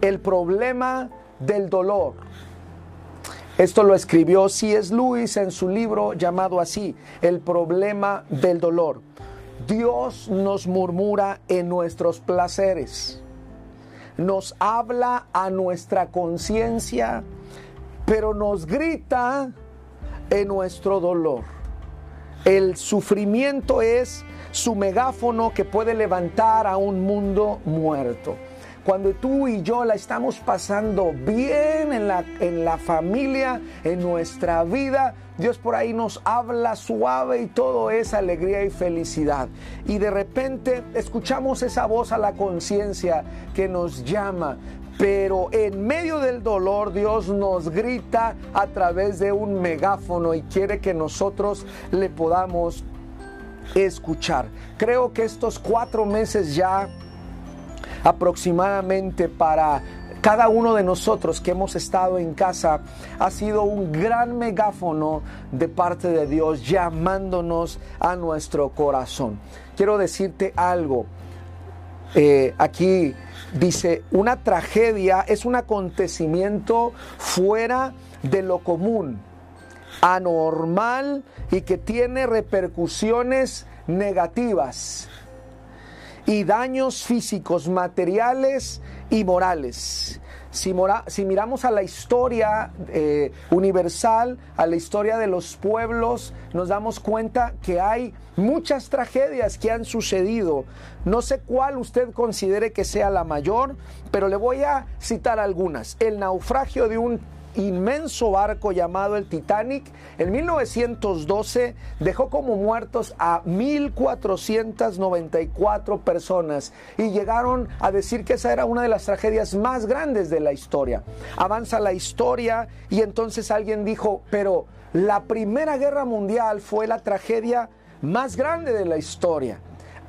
el problema del dolor. Esto lo escribió C.S. Lewis en su libro llamado así, El problema del dolor. Dios nos murmura en nuestros placeres, nos habla a nuestra conciencia, pero nos grita en nuestro dolor. El sufrimiento es su megáfono que puede levantar a un mundo muerto. Cuando tú y yo la estamos pasando bien en la, en la familia, en nuestra vida, Dios por ahí nos habla suave y todo es alegría y felicidad. Y de repente escuchamos esa voz a la conciencia que nos llama. Pero en medio del dolor Dios nos grita a través de un megáfono y quiere que nosotros le podamos escuchar. Creo que estos cuatro meses ya aproximadamente para cada uno de nosotros que hemos estado en casa ha sido un gran megáfono de parte de Dios llamándonos a nuestro corazón. Quiero decirte algo. Eh, aquí dice, una tragedia es un acontecimiento fuera de lo común, anormal y que tiene repercusiones negativas y daños físicos, materiales y morales. Si, miramos a la historia eh, universal, a la historia de los pueblos, nos damos cuenta que hay muchas tragedias que han sucedido. No sé cuál usted considere que sea la mayor, pero le voy a citar algunas. El naufragio de un inmenso barco llamado el Titanic en 1912 dejó como muertos a 1.494 personas y llegaron a decir que esa era una de las tragedias más grandes de la historia. Avanza la historia y entonces alguien dijo, pero la Primera Guerra Mundial fue la tragedia más grande de la historia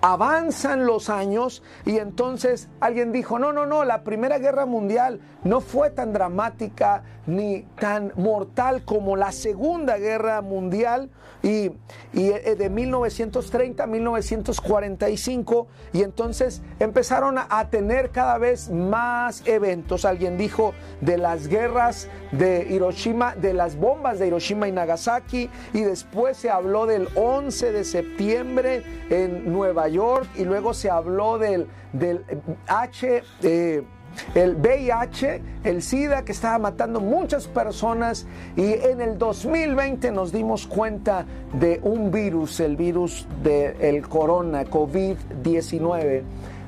avanzan los años y entonces alguien dijo, no, no, no, la Primera Guerra Mundial no fue tan dramática ni tan mortal como la Segunda Guerra Mundial y, eh, de 1930 a 1945 y entonces empezaron a, a tener cada vez más eventos. Alguien dijo de las guerras de Hiroshima, de las bombas de Hiroshima y Nagasaki y después se habló del 11 de septiembre en Nueva York y luego se habló del, del H... Eh, el VIH, el SIDA que estaba matando muchas personas y en el 2020 nos dimos cuenta de un virus, el virus del corona, COVID-19.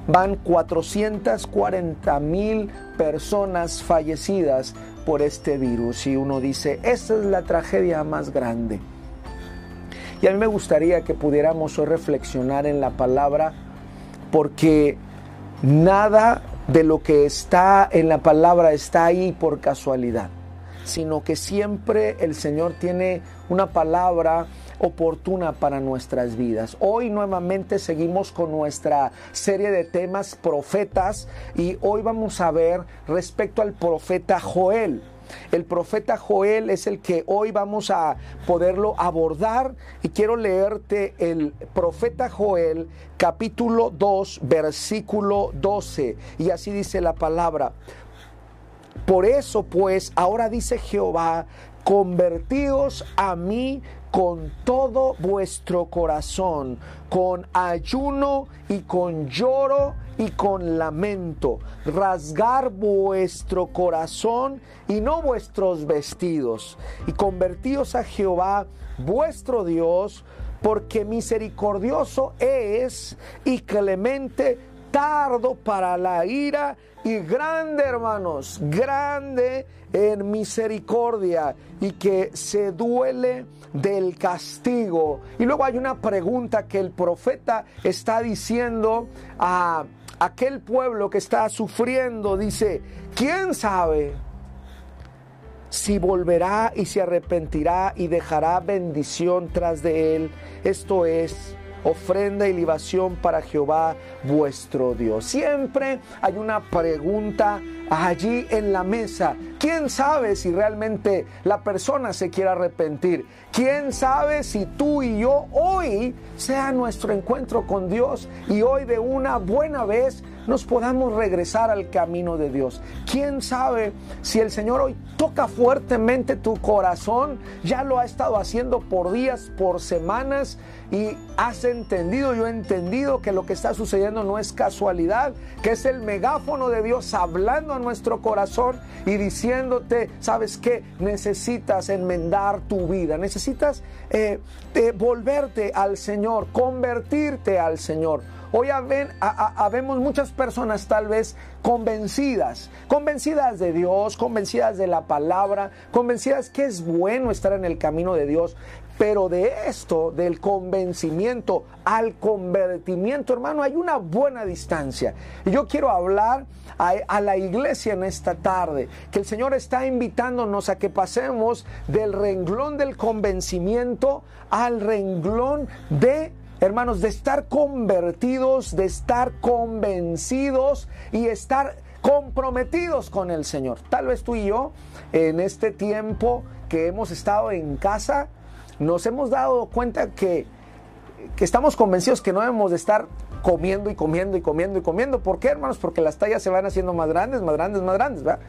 Van 440 mil personas fallecidas por este virus y uno dice, esta es la tragedia más grande. Y a mí me gustaría que pudiéramos hoy reflexionar en la palabra porque nada de lo que está en la palabra está ahí por casualidad, sino que siempre el Señor tiene una palabra oportuna para nuestras vidas. Hoy nuevamente seguimos con nuestra serie de temas profetas y hoy vamos a ver respecto al profeta Joel. El profeta Joel es el que hoy vamos a poderlo abordar y quiero leerte el profeta Joel capítulo 2 versículo 12 y así dice la palabra. Por eso pues ahora dice Jehová, convertíos a mí con todo vuestro corazón, con ayuno y con lloro y con lamento, rasgar vuestro corazón y no vuestros vestidos, y convertíos a Jehová vuestro Dios, porque misericordioso es y clemente, tardo para la ira. Y grande, hermanos, grande en misericordia y que se duele del castigo. Y luego hay una pregunta que el profeta está diciendo a aquel pueblo que está sufriendo, dice, ¿quién sabe si volverá y se arrepentirá y dejará bendición tras de él? Esto es ofrenda y libación para Jehová vuestro Dios. Siempre hay una pregunta allí en la mesa. ¿Quién sabe si realmente la persona se quiere arrepentir? ¿Quién sabe si tú y yo hoy sea nuestro encuentro con Dios y hoy de una buena vez nos podamos regresar al camino de Dios. ¿Quién sabe si el Señor hoy toca fuertemente tu corazón? Ya lo ha estado haciendo por días, por semanas y has entendido, yo he entendido que lo que está sucediendo no es casualidad, que es el megáfono de Dios hablando a nuestro corazón y diciéndote, ¿sabes qué? Necesitas enmendar tu vida, necesitas eh, volverte al Señor, convertirte al Señor. Hoy habemos muchas personas tal vez convencidas, convencidas de Dios, convencidas de la palabra, convencidas que es bueno estar en el camino de Dios, pero de esto, del convencimiento al convertimiento, hermano, hay una buena distancia. Y yo quiero hablar a, la iglesia en esta tarde, que el Señor está invitándonos a que pasemos del renglón del convencimiento al renglón de hermanos, de estar convertidos, de estar convencidos y estar comprometidos con el Señor. Tal vez tú y yo, en este tiempo que hemos estado en casa, nos hemos dado cuenta que, estamos convencidos que no debemos de estar comiendo y comiendo y comiendo y comiendo. ¿Por qué, hermanos? Porque las tallas se van haciendo más grandes, más grandes, más grandes, ¿verdad?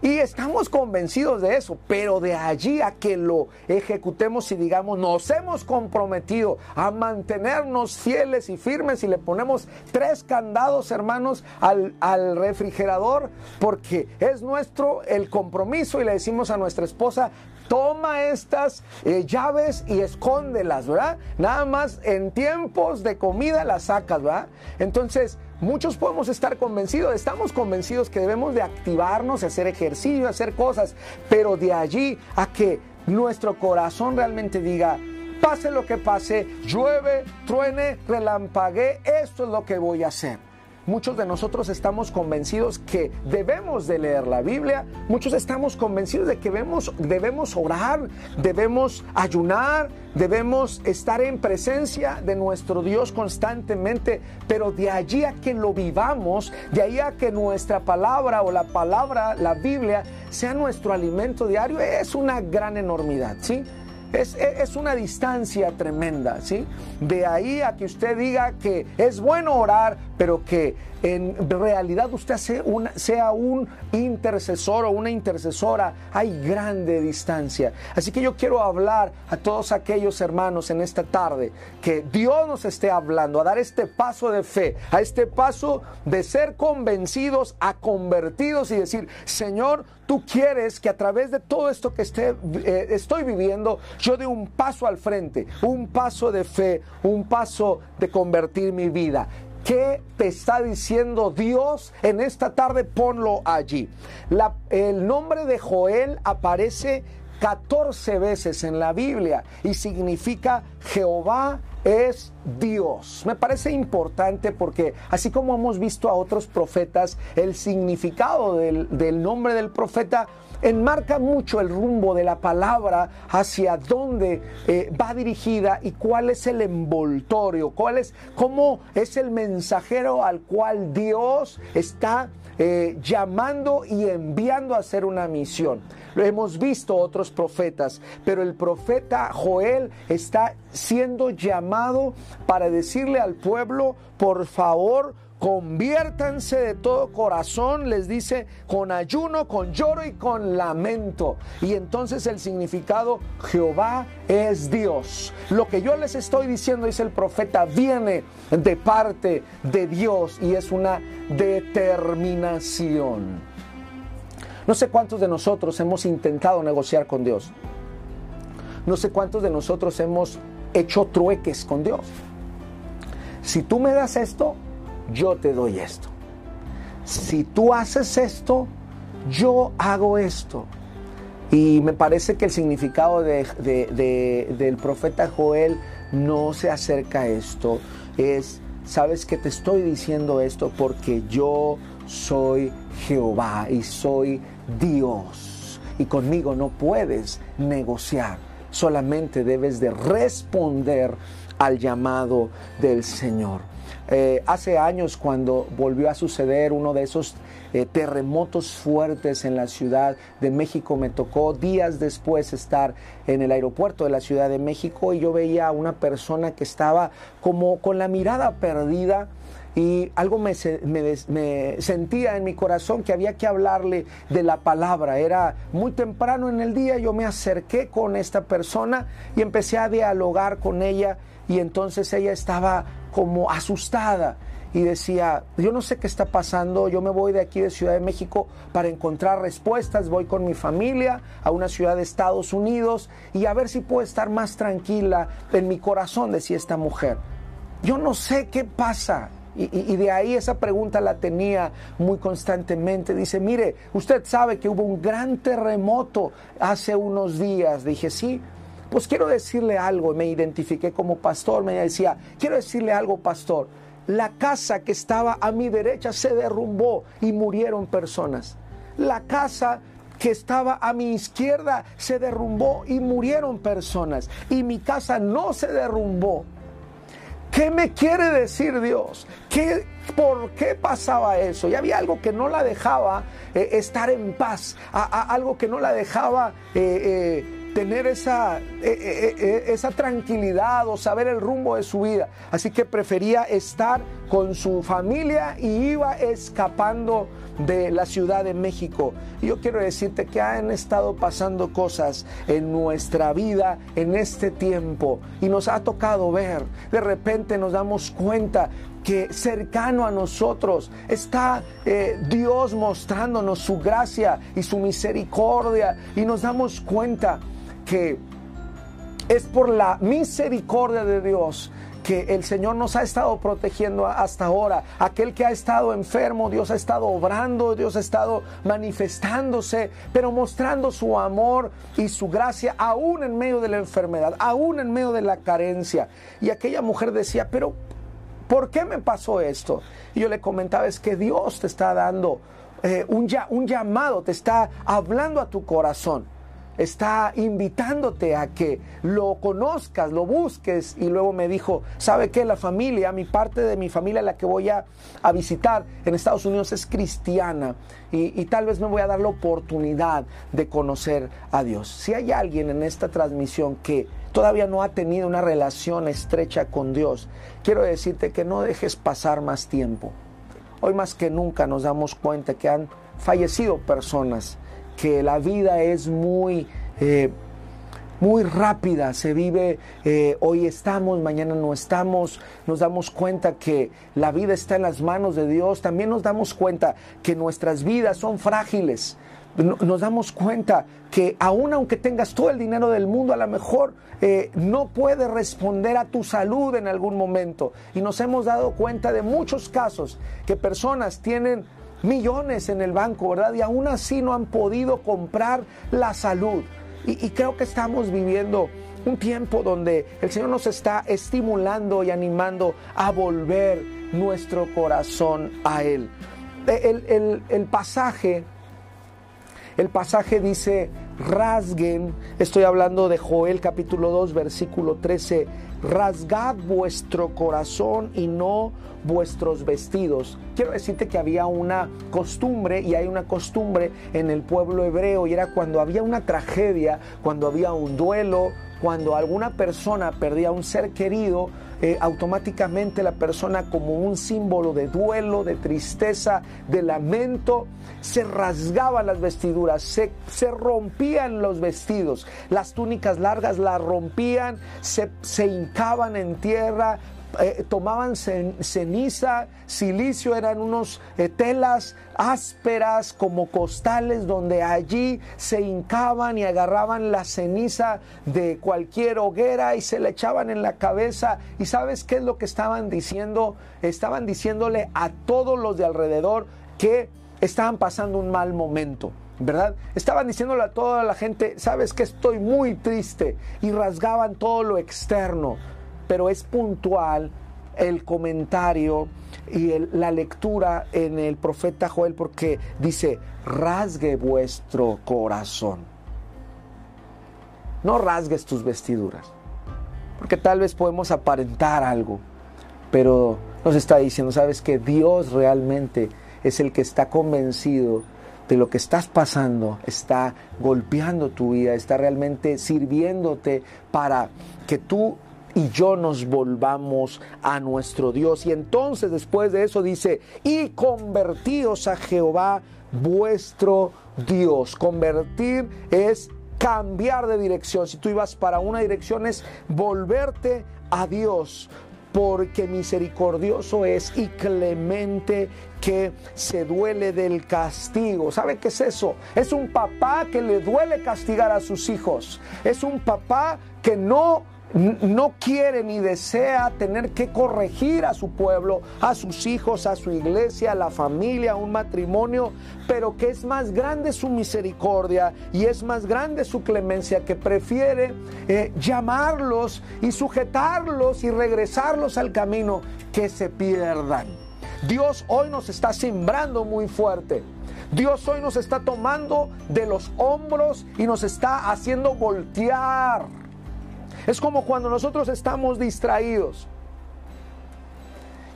Y estamos convencidos de eso, pero de allí a que lo ejecutemos y digamos, nos hemos comprometido a mantenernos fieles y firmes y le ponemos tres candados, hermanos, al, al refrigerador, porque es nuestro el compromiso y le decimos a nuestra esposa, toma estas eh, llaves y escóndelas, ¿verdad? Nada más en tiempos de comida las sacas, ¿verdad? Entonces, muchos podemos estar convencidos, estamos convencidos que debemos de activarnos, hacer ejercicio, hacer cosas, pero de allí a que nuestro corazón realmente diga, pase lo que pase, llueve, truene, relampague, esto es lo que voy a hacer. Muchos de nosotros estamos convencidos que debemos de leer la Biblia, muchos estamos convencidos de que debemos, debemos orar, debemos ayunar, debemos estar en presencia de nuestro Dios constantemente, pero de allí a que lo vivamos, de ahí a que nuestra palabra o la palabra, la Biblia, sea nuestro alimento diario, es una gran enormidad, ¿sí? Es, una distancia tremenda, ¿sí? De ahí a que usted diga que es bueno orar, pero que en realidad usted sea un intercesor o una intercesora, hay grande distancia. Así que yo quiero hablar a todos aquellos hermanos en esta tarde que Dios nos esté hablando, a dar este paso de fe, a este paso de ser convencidos, a convertidos y decir, Señor, tú quieres que a través de todo esto que eh, estoy viviendo, yo dé un paso al frente, un paso de fe, un paso de convertir mi vida. ¿Qué te está diciendo Dios en esta tarde? Ponlo allí. el nombre de Joel aparece 14 veces en la Biblia y significa Jehová es Dios. Me parece importante porque así como hemos visto a otros profetas, el significado del, nombre del profeta enmarca mucho el rumbo de la palabra hacia dónde eh, va dirigida y cuál es el envoltorio, cuál es, cómo es el mensajero al cual Dios está eh, llamando y enviando a hacer una misión. Lo hemos visto otros profetas, pero el profeta Joel está siendo llamado para decirle al pueblo, por favor, conviértanse de todo corazón, les dice, con ayuno, con lloro y con lamento. Y entonces el significado, Jehová es Dios. Lo que yo les estoy diciendo, dice el profeta, viene de parte de Dios y es una determinación. No sé cuántos de nosotros hemos intentado negociar con Dios. No sé cuántos de nosotros hemos hecho trueques con Dios. Si tú me das esto, yo te doy esto. Si tú haces esto, yo hago esto. Y me parece que el significado del profeta Joel no se acerca a esto. Es, sabes que te estoy diciendo esto porque yo soy Jehová y soy Dios. Y conmigo no puedes negociar. Solamente debes de responder al llamado del Señor. Eh, hace años cuando volvió a suceder uno de esos eh, terremotos fuertes en la Ciudad de México, me tocó días después estar en el aeropuerto de la Ciudad de México y yo veía a una persona que estaba como con la mirada perdida y algo me, sentía en mi corazón que había que hablarle de la palabra. Era muy temprano en el día, yo me acerqué con esta persona y empecé a dialogar con ella y entonces ella estaba como asustada y decía, yo no sé qué está pasando, yo me voy de aquí de Ciudad de México para encontrar respuestas, voy con mi familia a una ciudad de Estados Unidos y a ver si puedo estar más tranquila en mi corazón, decía esta mujer. Yo no sé qué pasa, y, de ahí esa pregunta la tenía muy constantemente. Dice, mire, usted sabe que hubo un gran terremoto hace unos días. Dije, sí, pues quiero decirle algo. Me identifiqué como pastor. Me decía, quiero decirle algo, pastor. La casa que estaba a mi derecha se derrumbó y murieron personas. La casa que estaba a mi izquierda se derrumbó y murieron personas. Y mi casa no se derrumbó ¿Qué me quiere decir Dios? ¿Qué, ¿Por qué pasaba eso? Y había algo que no la dejaba eh, estar en paz, algo que no la dejaba eh, eh, tener esa, esa tranquilidad o saber el rumbo de su vida. Así que prefería estar con su familia y iba escapando de la Ciudad de México. Y yo quiero decirte que han estado pasando cosas en nuestra vida en este tiempo y nos ha tocado ver. De repente nos damos cuenta que cercano a nosotros está eh, Dios mostrándonos su gracia y su misericordia y nos damos cuenta que es por la misericordia de Dios que el Señor nos ha estado protegiendo hasta ahora. Aquel que ha estado enfermo, Dios ha estado obrando, Dios ha estado manifestándose, pero mostrando su amor y su gracia aún en medio de la enfermedad, aún en medio de la carencia. Y aquella mujer decía, pero ¿por qué me pasó esto? Y yo le comentaba, es que Dios te está dando eh, un, un llamado, te está hablando a tu corazón está invitándote a que lo conozcas, lo busques. Y luego me dijo, ¿sabe qué? La familia, mi parte de mi familia, la que voy a, visitar en Estados Unidos es cristiana. Y, y, tal vez me voy a dar la oportunidad de conocer a Dios. Si hay alguien en esta transmisión que todavía no ha tenido una relación estrecha con Dios, quiero decirte que no dejes pasar más tiempo. Hoy más que nunca nos damos cuenta que han fallecido personas que la vida es muy, eh, muy rápida, se vive, eh, hoy estamos, mañana no estamos, nos damos cuenta que la vida está en las manos de Dios, también nos damos cuenta que nuestras vidas son frágiles. Nos damos cuenta que aun aunque tengas todo el dinero del mundo, a lo mejor eh, no puede responder a tu salud en algún momento. Y nos hemos dado cuenta de muchos casos que personas tienen millones en el banco, ¿verdad? Y aún así no han podido comprar la salud. Y, creo que estamos viviendo un tiempo donde el Señor nos está estimulando y animando a volver nuestro corazón a Él. El, el pasaje, el pasaje dice, rasguen, estoy hablando de Joel capítulo 2, versículo 13, rasgad vuestro corazón y no vuestros vestidos. Quiero decirte que había una costumbre y hay una costumbre en el pueblo hebreo y era cuando había una tragedia, cuando había un duelo, cuando alguna persona perdía un ser querido, eh, automáticamente la persona como un símbolo de duelo, de tristeza, de lamento, se rasgaba las vestiduras, se, se rompían los vestidos, las túnicas largas las rompían, se, se hincaban en tierra, eh, tomaban ceniza, silicio, eran unos eh, telas ásperas como costales donde allí se hincaban y agarraban la ceniza de cualquier hoguera y se le echaban en la cabeza. ¿Y sabes qué es lo que estaban diciendo? Estaban diciéndole a todos los de alrededor que estaban pasando un mal momento. ¿verdad? Estaban diciéndole a toda la gente, sabes que estoy muy triste y rasgaban todo lo externo pero es puntual el comentario y la lectura en el profeta Joel porque dice, rasgue vuestro corazón. No rasgues tus vestiduras, porque tal vez podemos aparentar algo, pero nos está diciendo, sabes que Dios realmente es el que está convencido de lo que estás pasando, está golpeando tu vida, está realmente sirviéndote para que tú y yo nos volvamos a nuestro Dios. Y entonces después de eso dice, y convertíos a Jehová vuestro Dios. Convertir es cambiar de dirección. Si tú ibas para una dirección es volverte a Dios porque misericordioso es y clemente que se duele del castigo. ¿Sabe qué es eso? Es un papá que le duele castigar a sus hijos. Es un papá que no no quiere ni desea tener que corregir a su pueblo, a sus hijos, a su iglesia, a la familia, a un matrimonio, pero que es más grande su misericordia y es más grande su clemencia, que prefiere eh, llamarlos y sujetarlos y regresarlos al camino que se pierdan. Dios hoy nos está sembrando muy fuerte. Dios hoy nos está tomando de los hombros y nos está haciendo voltear es como cuando nosotros estamos distraídos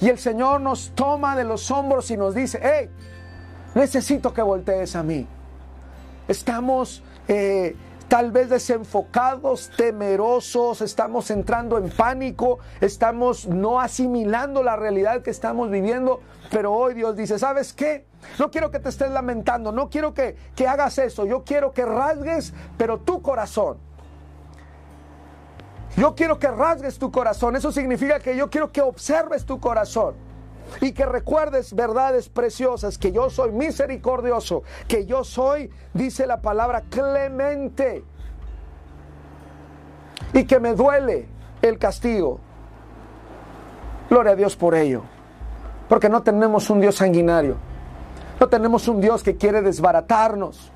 y el Señor nos toma de los hombros y nos dice, hey, necesito que voltees a mí. Estamos eh, tal vez desenfocados, temerosos, estamos entrando en pánico, estamos no asimilando la realidad que estamos viviendo, pero hoy Dios dice, ¿sabes qué? No quiero que te estés lamentando, no quiero que, que hagas eso, yo quiero que rasgues, pero tu corazón yo quiero que rasgues tu corazón. Eso significa que yo quiero que observes tu corazón y que recuerdes verdades preciosas, que yo soy misericordioso, que yo soy, dice la palabra, clemente y que me duele el castigo. Gloria a Dios por ello, porque no tenemos un Dios sanguinario, no tenemos un Dios que quiere desbaratarnos.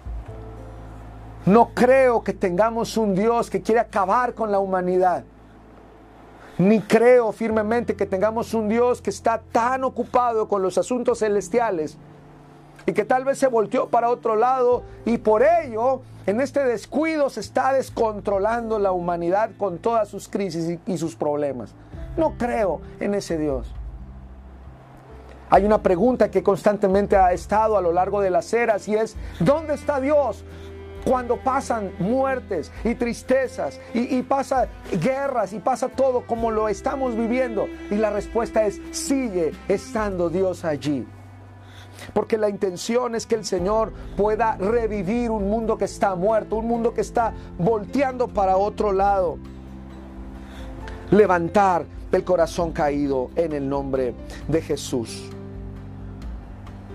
No creo que tengamos un Dios que quiere acabar con la humanidad. Ni creo firmemente que tengamos un Dios que está tan ocupado con los asuntos celestiales y que tal vez se volteó para otro lado y por ello en este descuido se está descontrolando la humanidad con todas sus crisis y, sus problemas. No creo en ese Dios. Hay una pregunta que constantemente ha estado a lo largo de las eras y es, ¿dónde está Dios? Cuando pasan muertes y tristezas y, pasa guerras y pasa todo como lo estamos viviendo? Y la respuesta es, sigue estando Dios allí. Porque la intención es que el Señor pueda revivir un mundo que está muerto, un mundo que está volteando para otro lado. Levantar el corazón caído en el nombre de Jesús.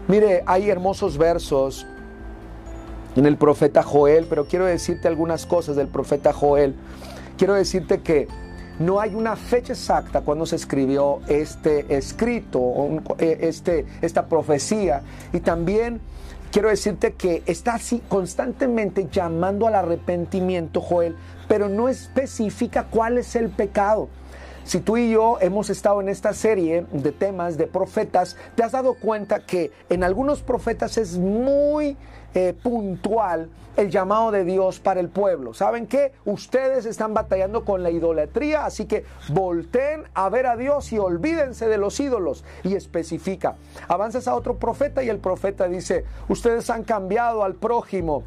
Mire, hay hermosos versos en el profeta Joel, pero quiero decirte algunas cosas del profeta Joel. Quiero decirte que no hay una fecha exacta cuando se escribió este escrito, eh, este, esta profecía. Y también quiero decirte que está así constantemente llamando al arrepentimiento, Joel, pero no especifica cuál es el pecado. Si tú y yo hemos estado en esta serie de temas de profetas, te has dado cuenta que en algunos profetas es muy eh, puntual el llamado de Dios para el pueblo. ¿Saben qué? Ustedes están batallando con la idolatría, así que volteen a ver a Dios y olvídense de los ídolos. Y especifica. Avanzas a otro profeta y el profeta dice, ustedes han cambiado al prójimo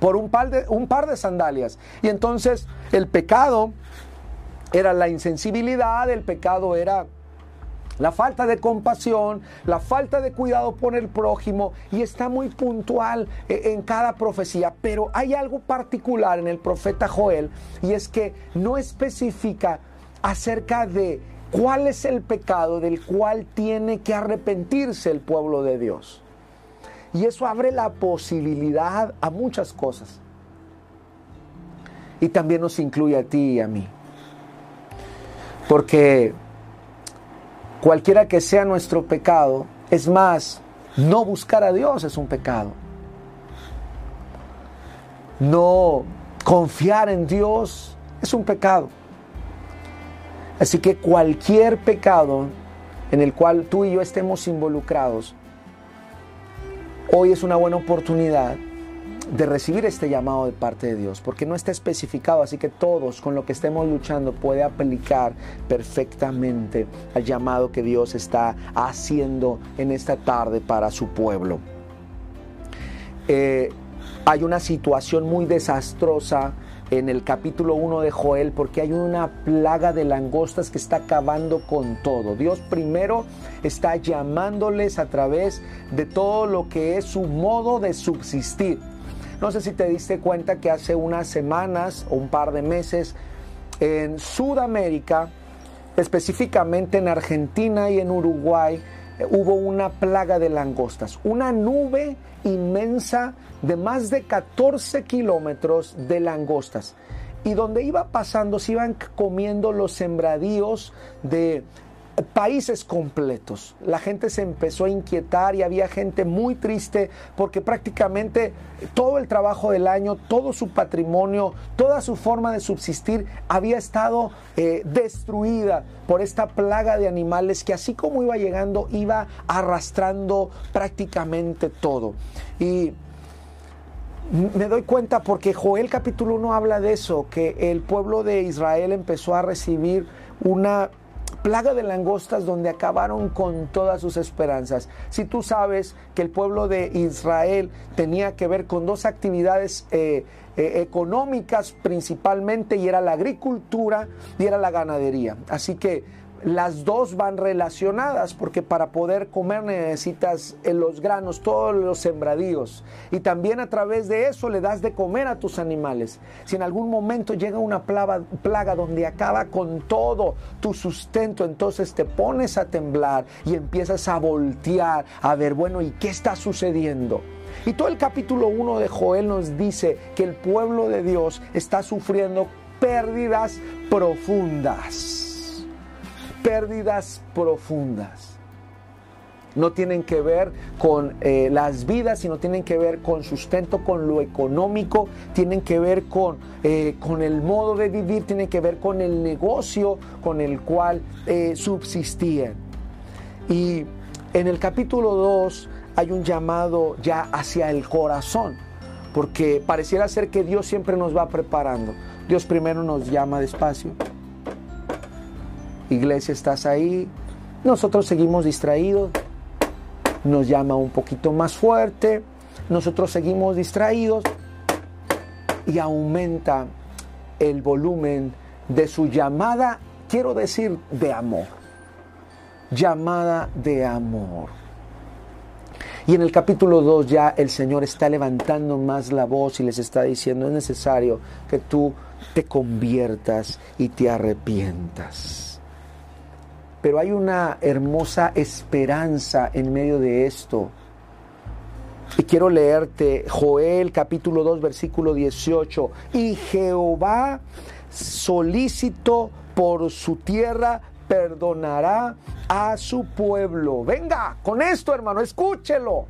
por un par de sandalias. Y entonces el pecado era la insensibilidad, el pecado era la falta de compasión, la falta de cuidado por el prójimo y está muy puntual eh, en cada profecía, pero hay algo particular en el profeta Joel y es que no especifica acerca de cuál es el pecado del cual tiene que arrepentirse el pueblo de Dios. Y eso abre la posibilidad a muchas cosas. Y también nos incluye a ti y a mí. Porque cualquiera que sea nuestro pecado, es más, no buscar a Dios es un pecado. No confiar en Dios es un pecado. Así que cualquier pecado en el cual tú y yo estemos involucrados, hoy es una buena oportunidad de recibir este llamado de parte de Dios, porque no está especificado, así que todos con lo que estemos luchando puede aplicar perfectamente al llamado que Dios está haciendo en esta tarde para su pueblo. Eh, hay una situación muy desastrosa en el capítulo 1 de Joel porque hay una plaga de langostas que está acabando con todo. Dios primero está llamándoles a través de todo lo que es su modo de subsistir. No sé si te diste cuenta que hace unas semanas o un par de meses en Sudamérica, específicamente en Argentina y en Uruguay, hubo una plaga de langostas, una nube inmensa de más de 14 kilómetros de langostas. Y donde iba pasando se iban comiendo los sembradíos de países completos. La gente se empezó a inquietar y había gente muy triste porque prácticamente todo el trabajo del año, todo su patrimonio, toda su forma de subsistir había estado eh, destruida por esta plaga de animales que así como iba llegando iba arrastrando prácticamente todo. Y me doy cuenta porque Joel capítulo 1 habla de eso, que el pueblo de Israel empezó a recibir una plaga de langostas donde acabaron con todas sus esperanzas. Si tú sabes que el pueblo de Israel tenía que ver con dos actividades eh, eh, económicas principalmente y era la agricultura y era la ganadería. Así que las dos van relacionadas porque para poder comer necesitas eh, los granos, todos los sembradíos y también a través de eso le das de comer a tus animales. Si en algún momento llega una plaga, plaga donde acaba con todo tu sustento, entonces te pones a temblar y empiezas a voltear a ver, bueno, ¿y qué está sucediendo? Y todo el capítulo 1 de Joel nos dice que el pueblo de Dios está sufriendo pérdidas profundas pérdidas profundas. No tienen que ver con eh, las vidas, sino tienen que ver con sustento, con lo económico, tienen que ver con, eh, con el modo de vivir, tienen que ver con el negocio con el cual eh, subsistían. Y en el capítulo 2 hay un llamado ya hacia el corazón, porque pareciera ser que Dios siempre nos va preparando. Dios primero nos llama despacio, Iglesia, estás ahí. Nosotros seguimos distraídos. Nos llama un poquito más fuerte. Nosotros seguimos distraídos. Y aumenta el volumen de su llamada, quiero decir, de amor. Llamada de amor. Y en el capítulo 2 ya el Señor está levantando más la voz y les está diciendo, es necesario que tú te conviertas y te arrepientas pero hay una hermosa esperanza en medio de esto. Y quiero leerte Joel capítulo 2 versículo 18. Y Jehová solícito por su tierra perdonará a su pueblo. Venga, con esto hermano, escúchelo.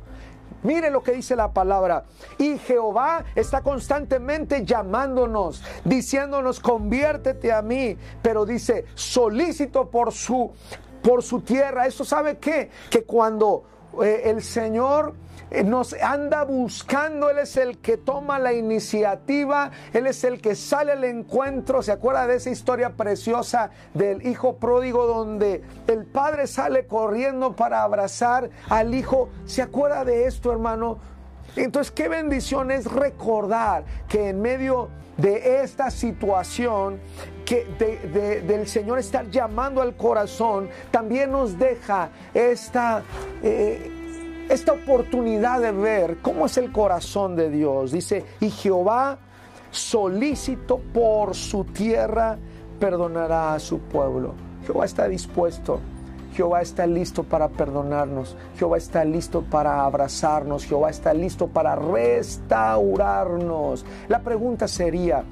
Mire lo que dice la palabra. Y Jehová está constantemente llamándonos, diciéndonos, conviértete a mí. Pero dice, solícito por su, por su tierra. ¿Eso sabe qué? Que cuando eh, el Señor eh, nos anda buscando, Él es el que toma la iniciativa, Él es el que sale al encuentro. ¿Se acuerda de esa historia preciosa del hijo pródigo donde el padre sale corriendo para abrazar al hijo? ¿Se acuerda de esto, hermano? Entonces, qué bendición es recordar que en medio de esta situación que del Señor estar llamando al corazón, también nos deja esta, eh, esta oportunidad de ver cómo es el corazón de Dios. Dice, y Jehová solícito por su tierra perdonará a su pueblo. Jehová está dispuesto. Jehová está listo para perdonarnos. Jehová está listo para abrazarnos. Jehová está listo para restaurarnos. La pregunta sería,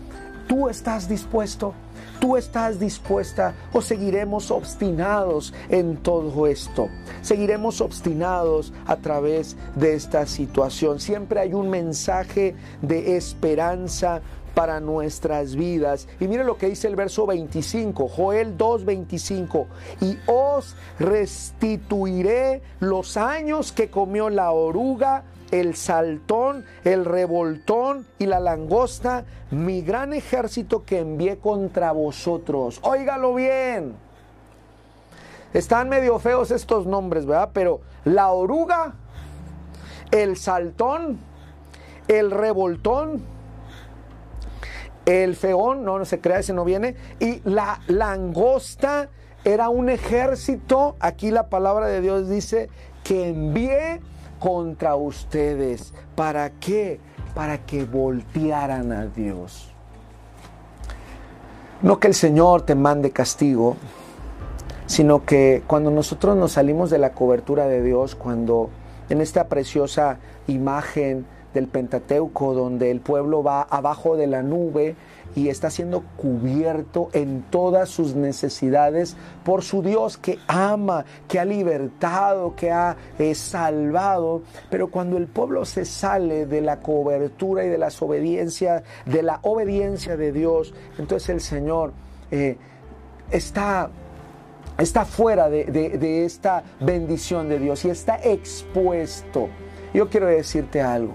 ¿tú estás dispuesto? ¿Tú estás dispuesta o seguiremos obstinados en todo esto? Seguiremos obstinados a través de esta situación. Siempre hay un mensaje de esperanza para nuestras vidas. Y mire lo que dice el verso 25, Joel 2:25, y os restituiré los años que comió la oruga el saltón, el revoltón y la langosta, mi gran ejército que envié contra vosotros. Óigalo bien. Están medio feos estos nombres, ¿verdad? Pero la oruga, el saltón, el revoltón, el feón, no, se crea, ese no viene, y la langosta era un ejército, aquí la palabra de Dios dice, que envié contra ustedes. ¿Para qué? Para que voltearan a Dios. No que el Señor te mande castigo, sino que cuando nosotros nos salimos de la cobertura de Dios, cuando en esta preciosa imagen del Pentateuco, donde el pueblo va abajo de la nube y está siendo cubierto en todas sus necesidades por su Dios que ama, que ha libertado, que ha eh, salvado. Pero cuando el pueblo se sale de la cobertura y de las obediencias, de la obediencia de Dios, entonces el Señor eh, está está fuera de, de, esta bendición de Dios y está expuesto. Yo quiero decirte algo.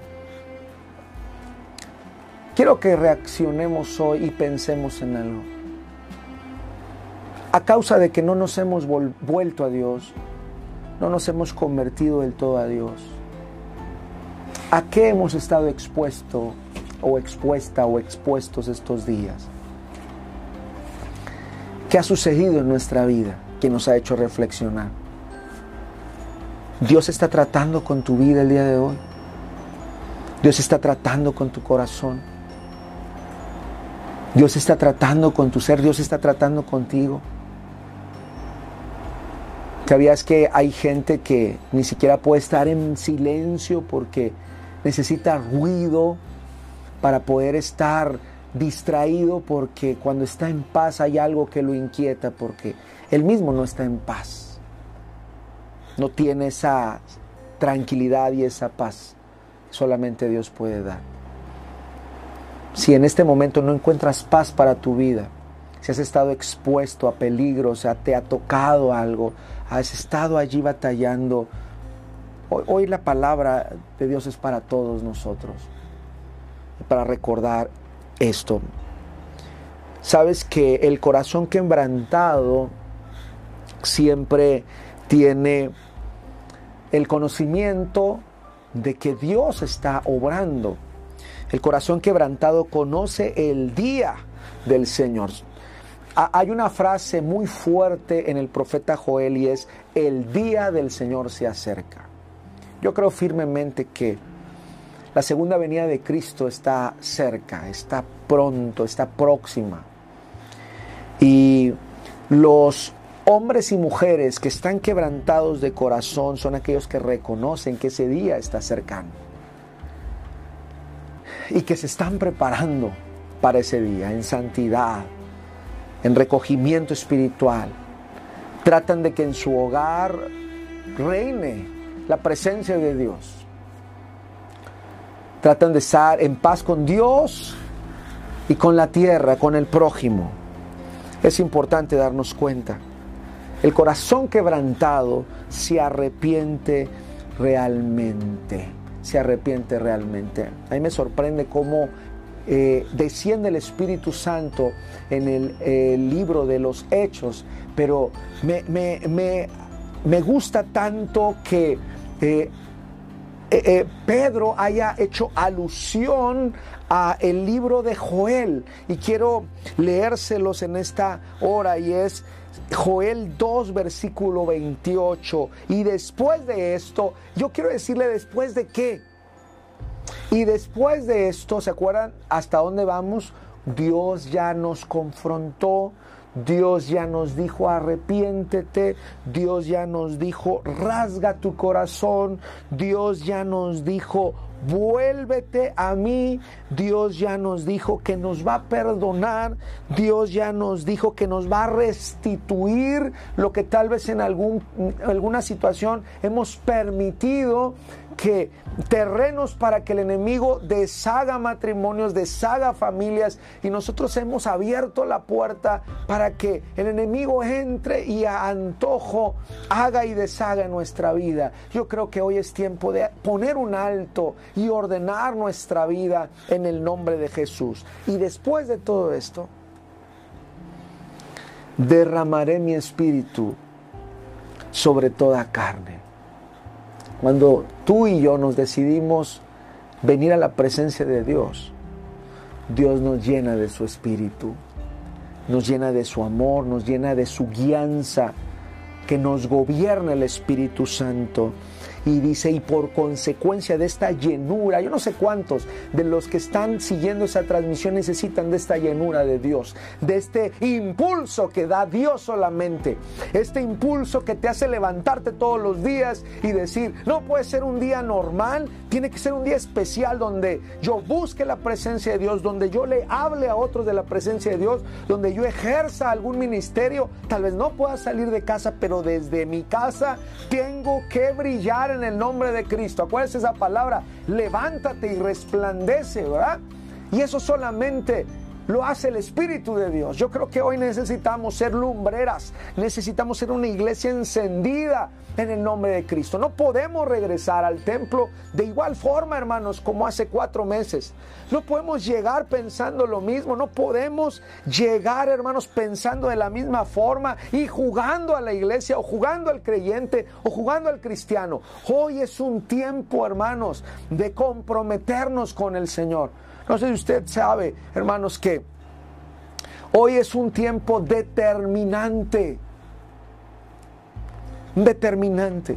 Quiero que reaccionemos hoy y pensemos en algo. A causa de que no nos hemos vuelto a Dios, no nos hemos convertido del todo a Dios. ¿A qué hemos estado expuesto o expuesta o expuestos estos días? ¿Qué ha sucedido en nuestra vida que nos ha hecho reflexionar? Dios está tratando con tu vida el día de hoy. Dios está tratando con tu corazón. Dios está tratando con tu ser, Dios está tratando contigo. ¿Sabías que hay gente que ni siquiera puede estar en silencio porque necesita ruido para poder estar distraído porque cuando está en paz hay algo que lo inquieta porque él mismo no está en paz. No tiene esa tranquilidad y esa paz. Solamente Dios puede dar si en este momento no encuentras paz para tu vida, si has estado expuesto a peligro, o sea, te ha tocado algo, has estado allí batallando, hoy, la palabra de Dios es para todos nosotros, para recordar esto. Sabes que el corazón quebrantado siempre tiene el conocimiento de que Dios está obrando el corazón quebrantado conoce el día del Señor. Hay una frase muy fuerte en el profeta Joel y es, el día del Señor se acerca. Yo creo firmemente que la segunda venida de Cristo está cerca, está pronto, está próxima. Y los hombres y mujeres que están quebrantados de corazón son aquellos que reconocen que ese día está cercano y que se están preparando para ese día en santidad, en recogimiento espiritual. Tratan de que en su hogar reine la presencia de Dios. Tratan de estar en paz con Dios y con la tierra, con el prójimo. Es importante darnos cuenta. El corazón quebrantado se arrepiente realmente se arrepiente realmente. A mí me sorprende cómo eh, desciende el Espíritu Santo en el, libro de los Hechos, pero me, gusta tanto que eh, eh, Pedro haya hecho alusión a el libro de Joel y quiero leérselos en esta hora y es Joel 2, versículo 28. Y después de esto, yo quiero decirle después de qué. Y después de esto, ¿se acuerdan hasta dónde vamos? Dios ya nos confrontó, Dios ya nos dijo arrepiéntete, Dios ya nos dijo rasga tu corazón, Dios ya nos dijo vuélvete a mí. Dios ya nos dijo que nos va a perdonar, Dios ya nos dijo que nos va a restituir lo que tal vez en algún, alguna situación hemos permitido que terrenos para que el enemigo deshaga matrimonios, deshaga familias y nosotros hemos abierto la puerta para que el enemigo entre y a antojo haga y deshaga nuestra vida. Yo creo que hoy es tiempo de poner un alto y ordenar nuestra vida en el nombre de Jesús. Y después de todo esto, derramaré mi espíritu sobre toda carne. Cuando tú y yo nos decidimos venir a la presencia de Dios, Dios nos llena de su espíritu, nos llena de su amor, nos llena de su guianza, que nos gobierna el Espíritu Santo y dice, y por consecuencia de esta llenura, yo no sé cuántos de los que están siguiendo esa transmisión necesitan de esta llenura de Dios, de este impulso que da Dios solamente, este impulso que te hace levantarte todos los días y decir, no puede ser un día normal, tiene que ser un día especial donde yo busque la presencia de Dios, donde yo le hable a otros de la presencia de Dios, donde yo ejerza algún ministerio, tal vez no pueda salir de casa, pero desde mi casa tengo que brillar en el nombre de Cristo. Acuérdense esa palabra, levántate y resplandece, ¿verdad? Y eso solamente lo hace el Espíritu de Dios. Yo creo que hoy necesitamos ser lumbreras, necesitamos ser una iglesia encendida en el nombre de Cristo. No podemos regresar al templo de igual forma, hermanos, como hace cuatro meses. No podemos llegar pensando lo mismo, no podemos llegar, hermanos, pensando de la misma forma y jugando a la iglesia o jugando al creyente o jugando al cristiano. Hoy es un tiempo, hermanos, de comprometernos con el Señor. No sé si usted sabe, hermanos, que hoy es un tiempo determinante. Determinante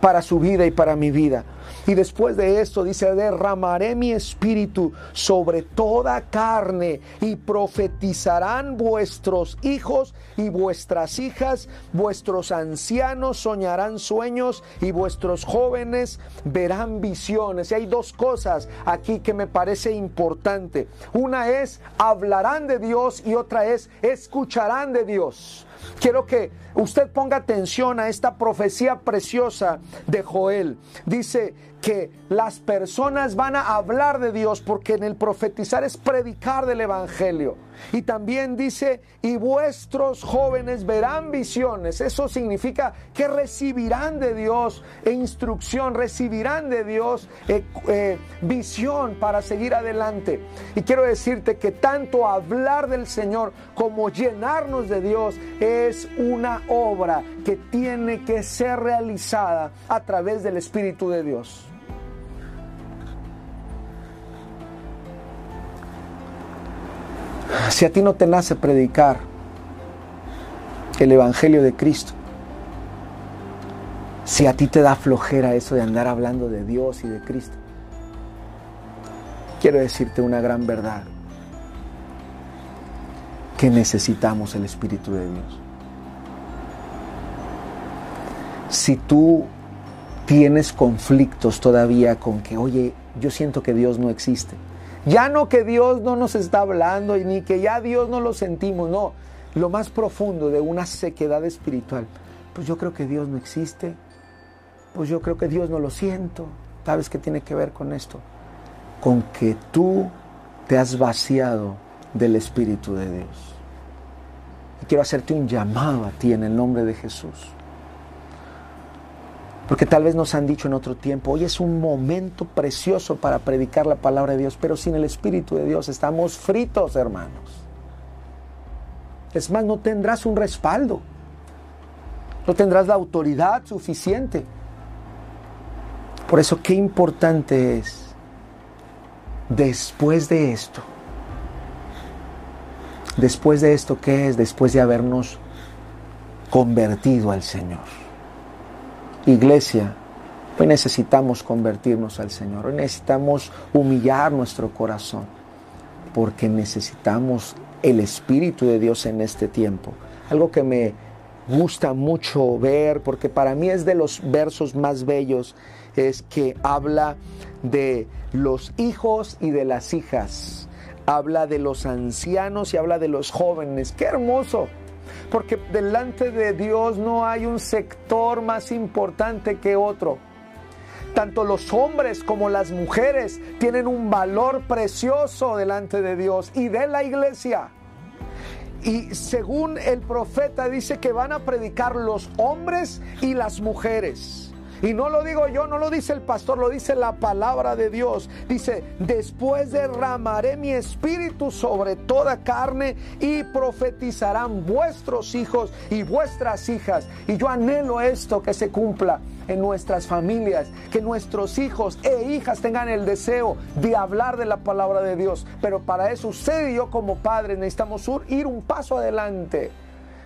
para su vida y para mi vida. Y después de esto dice, derramaré mi espíritu sobre toda carne y profetizarán vuestros hijos y vuestras hijas, vuestros ancianos soñarán sueños y vuestros jóvenes verán visiones. Y hay dos cosas aquí que me parece importante. Una es hablarán de Dios y otra es escucharán de Dios. Quiero que usted ponga atención a esta profecía preciosa de Joel. Dice que las personas van a hablar de Dios porque en el profetizar es predicar del Evangelio. Y también dice, y vuestros jóvenes verán visiones. Eso significa que recibirán de Dios e instrucción, recibirán de Dios eh, eh, visión para seguir adelante. Y quiero decirte que tanto hablar del Señor como llenarnos de Dios es una obra que tiene que ser realizada a través del Espíritu de Dios. Si a ti no te nace predicar el Evangelio de Cristo, si a ti te da flojera eso de andar hablando de Dios y de Cristo, quiero decirte una gran verdad, que necesitamos el Espíritu de Dios. Si tú tienes conflictos todavía con que, oye, yo siento que Dios no existe, ya no que Dios no nos está hablando y ni que ya Dios no lo sentimos, no. Lo más profundo de una sequedad espiritual. Pues yo creo que Dios no existe. Pues yo creo que Dios no lo siento. ¿Sabes qué tiene que ver con esto? Con que tú te has vaciado del Espíritu de Dios. Y quiero hacerte un llamado a ti en el nombre de Jesús. Porque tal vez nos han dicho en otro tiempo, hoy es un momento precioso para predicar la palabra de Dios, pero sin el Espíritu de Dios estamos fritos, hermanos. Es más, no tendrás un respaldo, no tendrás la autoridad suficiente. Por eso, qué importante es, después de esto, después de esto, ¿qué es? Después de habernos convertido al Señor Iglesia, hoy necesitamos convertirnos al Señor, hoy necesitamos humillar nuestro corazón, porque necesitamos el Espíritu de Dios en este tiempo. Algo que me gusta mucho ver, porque para mí es de los versos más bellos, es que habla de los hijos y de las hijas, habla de los ancianos y habla de los jóvenes. ¡Qué hermoso! Porque delante de Dios no hay un sector más importante que otro. Tanto los hombres como las mujeres tienen un valor precioso delante de Dios y de la iglesia. Y según el profeta dice que van a predicar los hombres y las mujeres. Y no lo digo yo, no lo dice el pastor, lo dice la palabra de Dios. Dice, después derramaré mi espíritu sobre toda carne y profetizarán vuestros hijos y vuestras hijas. Y yo anhelo esto que se cumpla en nuestras familias, que nuestros hijos e hijas tengan el deseo de hablar de la palabra de Dios. Pero para eso usted y yo como padres necesitamos ir un paso adelante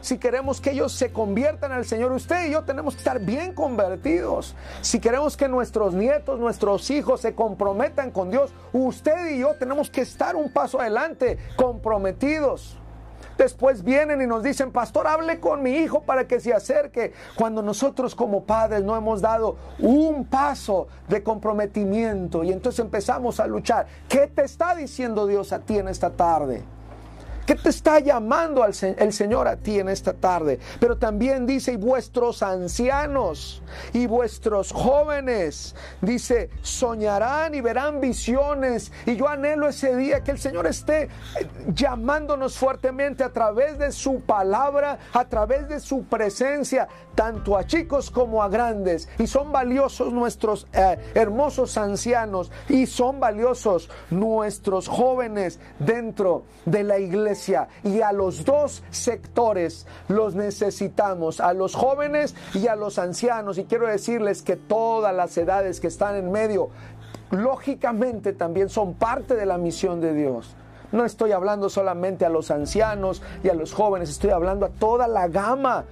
si queremos que ellos se conviertan al Señor, usted y yo tenemos que estar bien convertidos. Si queremos que nuestros nietos, nuestros hijos se comprometan con Dios, usted y yo tenemos que estar un paso adelante, comprometidos. Después vienen y nos dicen, pastor, hable con mi hijo para que se acerque. Cuando nosotros como padres no hemos dado un paso de comprometimiento y entonces empezamos a luchar. ¿Qué te está diciendo Dios a ti en esta tarde? ¿Qué te está llamando el Señor a ti en esta tarde? Pero también dice, y vuestros ancianos y vuestros jóvenes, dice, soñarán y verán visiones. Y yo anhelo ese día que el Señor esté eh, llamándonos fuertemente a través de su palabra, a través de su presencia, tanto a chicos como a grandes. Y son valiosos nuestros eh, hermosos ancianos y son valiosos nuestros jóvenes dentro de la iglesia y a los dos sectores los necesitamos, a los jóvenes y a los ancianos. Y quiero decirles que todas las edades que están en medio, lógicamente también son parte de la misión de Dios. No estoy hablando solamente a los ancianos y a los jóvenes, estoy hablando a toda la gama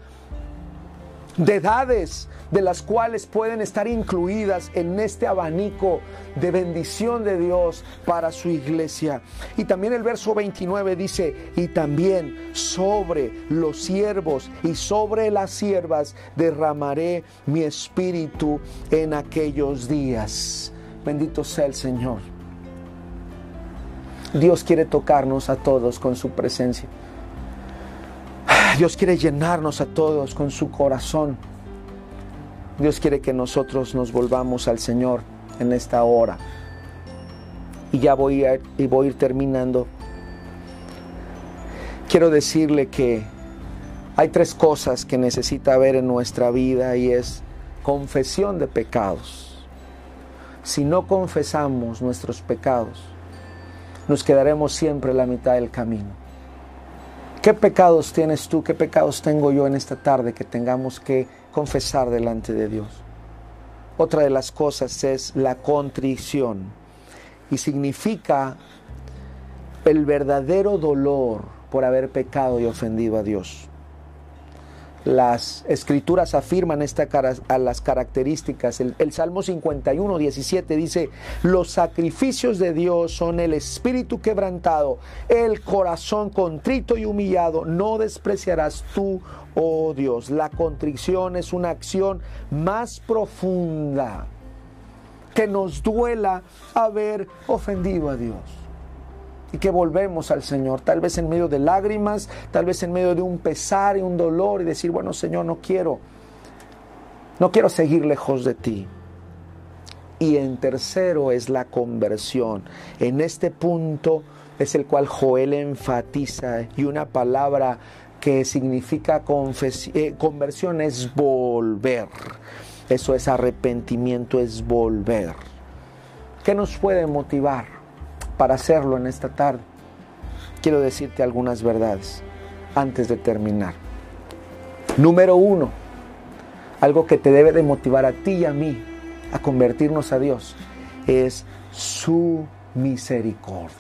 de edades de las cuales pueden estar incluidas en este abanico de bendición de Dios para su iglesia. Y también el verso 29 dice, y también sobre los siervos y sobre las siervas derramaré mi espíritu en aquellos días. Bendito sea el Señor. Dios quiere tocarnos a todos con su presencia. Dios quiere llenarnos a todos con su corazón. Dios quiere que nosotros nos volvamos al Señor en esta hora. Y ya voy a, y voy ir terminando. Quiero decirle que hay tres cosas que necesita ver en nuestra vida y es confesión de pecados. Si no confesamos nuestros pecados, nos quedaremos siempre a la mitad del camino. ¿Qué pecados tienes tú? ¿Qué pecados tengo yo en esta tarde que tengamos que confesar delante de Dios. Otra de las cosas es la contrición y significa el verdadero dolor por haber pecado y ofendido a Dios. Las escrituras afirman esta, a las características. El, el, Salmo 51, 17 dice, los sacrificios de Dios son el espíritu quebrantado, el corazón contrito y humillado. No despreciarás tú, oh Dios. La contrición es una acción más profunda que nos duela haber ofendido a Dios y que volvemos al Señor, tal vez en medio de lágrimas, tal vez en medio de un pesar y un dolor y decir, bueno Señor, no quiero, no quiero seguir lejos de ti. Y en tercero es la conversión. En este punto es el cual Joel enfatiza y una palabra que significa eh, conversión es volver. Eso es arrepentimiento, es volver. ¿Qué nos puede motivar para hacerlo en esta tarde? Quiero decirte algunas verdades antes de terminar. Número uno, algo que te debe de motivar a ti y a mí a convertirnos a Dios es su misericordia.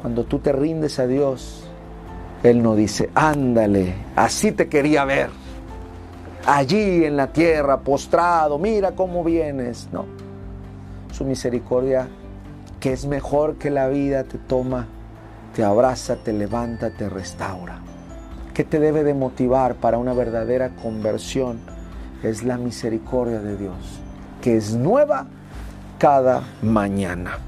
Cuando tú te rindes a Dios, él no dice, ándale, así te quería ver. Allí en la tierra, postrado, mira cómo vienes. No. Su misericordia, que es mejor que la vida, te toma, te abraza, te levanta, te restaura. que te debe de motivar para una verdadera conversión es la misericordia de Dios, que es nueva cada mañana.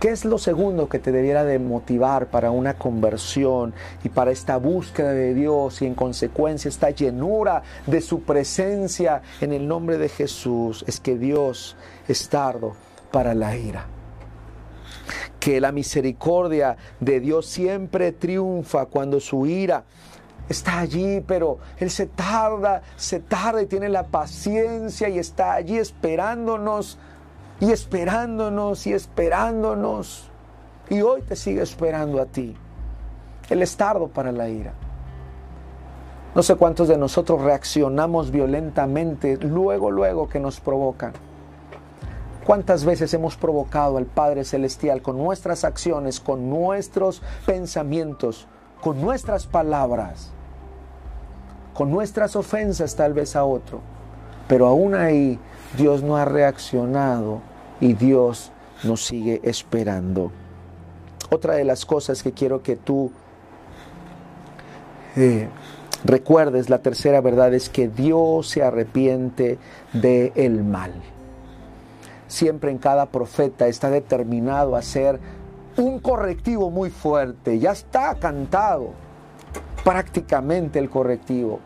¿Qué es lo segundo que te debiera de motivar para una conversión y para esta búsqueda de Dios y en consecuencia esta llenura de su presencia en el nombre de Jesús? Es que Dios es tardo para la ira. Que la misericordia de Dios siempre triunfa cuando su ira está allí, pero Él se tarda, se tarda y tiene la paciencia y está allí esperándonos y esperándonos y esperándonos. Y hoy te sigue esperando a ti. El estardo para la ira. No sé cuántos de nosotros reaccionamos violentamente luego, luego que nos provocan. ¿Cuántas veces hemos provocado al Padre Celestial con nuestras acciones, con nuestros pensamientos, con nuestras palabras, con nuestras ofensas tal vez a otro? Pero aún ahí Dios no ha reaccionado y Dios nos sigue esperando. Otra de las cosas que quiero que tú eh, recuerdes, la tercera verdad es que Dios se arrepiente del el mal. Siempre en cada profeta está determinado a hacer un correctivo muy fuerte. Ya está cantado prácticamente el correctivo.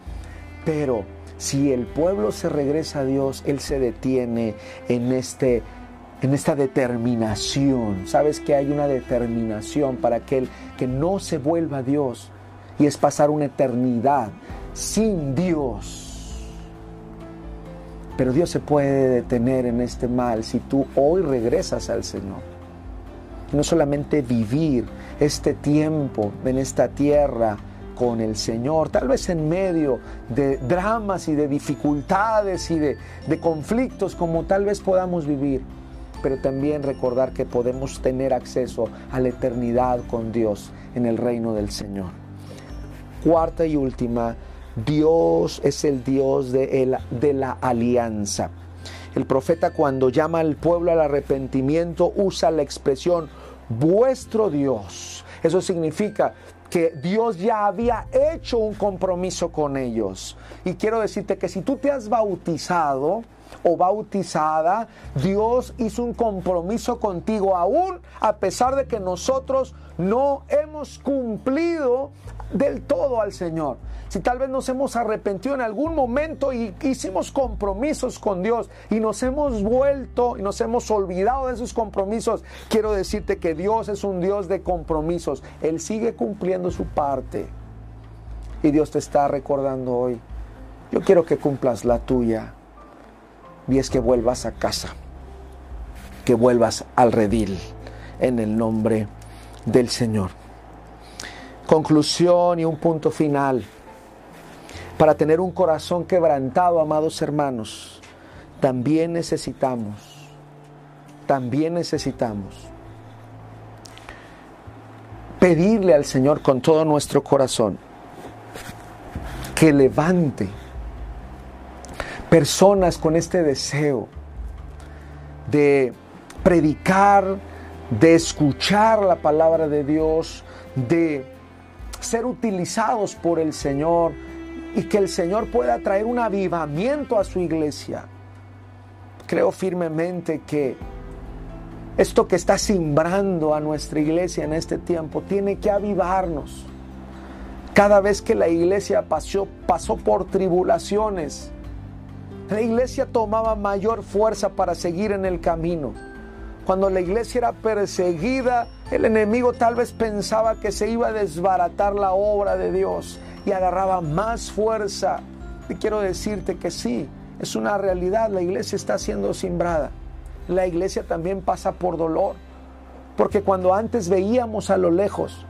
Pero si el pueblo se regresa a Dios, Él se detiene en, este, en esta determinación. Sabes que hay una determinación para aquel que no se vuelva a Dios y es pasar una eternidad sin Dios. Pero Dios se puede detener en este mal si tú hoy regresas al Señor. No solamente vivir este tiempo en esta tierra, con el Señor, tal vez en medio de dramas y de dificultades y de, conflictos como tal vez podamos vivir, pero también recordar que podemos tener acceso a la eternidad con Dios en el reino del Señor. Cuarta y última, Dios es el Dios de, de la alianza. El profeta cuando llama al pueblo al arrepentimiento usa la expresión vuestro Dios. Eso significa que Dios ya había hecho un compromiso con ellos. Y quiero decirte que si tú te has bautizado o bautizada, Dios hizo un compromiso contigo aún a pesar de que nosotros no hemos cumplido del todo al Señor si tal vez nos hemos arrepentido en algún momento y hicimos compromisos con Dios y nos hemos vuelto y nos hemos olvidado de esos compromisos, quiero decirte que Dios es un Dios de compromisos. Él sigue cumpliendo su parte. Y Dios te está recordando hoy, yo quiero que cumplas la tuya. Y es que vuelvas a casa, que vuelvas al redil en el nombre del Señor. Conclusión y un punto final para tener un corazón quebrantado, amados hermanos, también necesitamos, también necesitamos pedirle al Señor con todo nuestro corazón que levante personas con este deseo de predicar, de escuchar la palabra de Dios, de ser utilizados por el Señor, y que el Señor pueda traer un avivamiento a su iglesia. Creo firmemente que esto que está simbrando a nuestra iglesia en este tiempo tiene que avivarnos. Cada vez que la iglesia pasó, pasó por tribulaciones, la iglesia tomaba mayor fuerza para seguir en el camino. Cuando la iglesia era perseguida, el enemigo tal vez pensaba que se iba a desbaratar la obra de Dios y agarraba más fuerza. Y quiero decirte que sí, es una realidad, la iglesia está siendo simbrada. La iglesia también pasa por dolor, porque cuando antes veíamos a lo lejos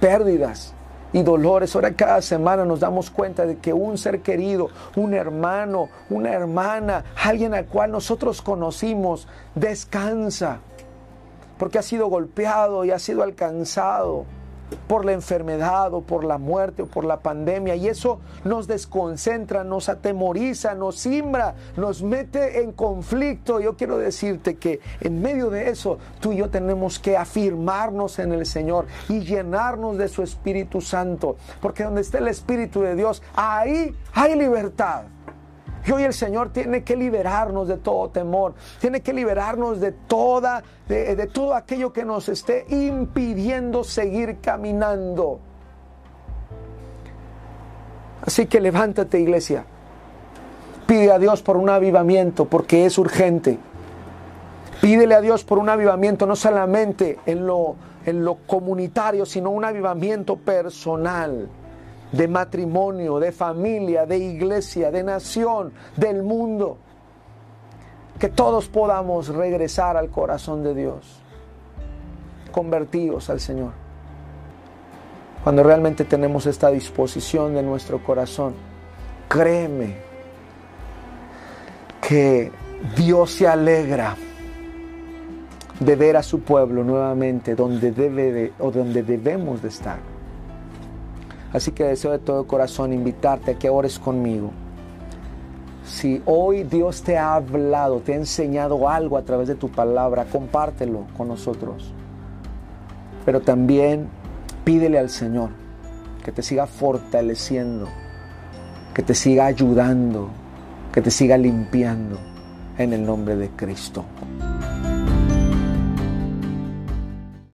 pérdidas y dolores, ahora cada semana nos damos cuenta de que un ser querido, un hermano, una hermana, alguien al cual nosotros conocimos, descansa, porque ha sido golpeado y ha sido alcanzado por la enfermedad o por la muerte o por la pandemia y eso nos desconcentra, nos atemoriza, nos simbra, nos mete en conflicto. Yo quiero decirte que en medio de eso tú y yo tenemos que afirmarnos en el Señor y llenarnos de su Espíritu Santo, porque donde está el Espíritu de Dios, ahí hay libertad. Y hoy el Señor tiene que liberarnos de todo temor, tiene que liberarnos de toda, de todo aquello que nos esté impidiendo seguir caminando. Así que levántate, iglesia. Pide a Dios por un avivamiento, porque es urgente. Pídele a Dios por un avivamiento, no solamente en lo, en lo comunitario, sino un avivamiento personal de matrimonio, de familia, de iglesia, de nación, del mundo. Que todos podamos regresar al corazón de Dios, convertidos al Señor. Cuando realmente tenemos esta disposición de nuestro corazón, créeme que Dios se alegra de ver a su pueblo nuevamente donde debe de, o donde debemos de estar. Así que deseo de todo corazón invitarte a que ores conmigo. Si hoy Dios te ha hablado, te ha enseñado algo a través de tu palabra, compártelo con nosotros. Pero también pídele al Señor que te siga fortaleciendo, que te siga ayudando, que te siga limpiando en el nombre de Cristo.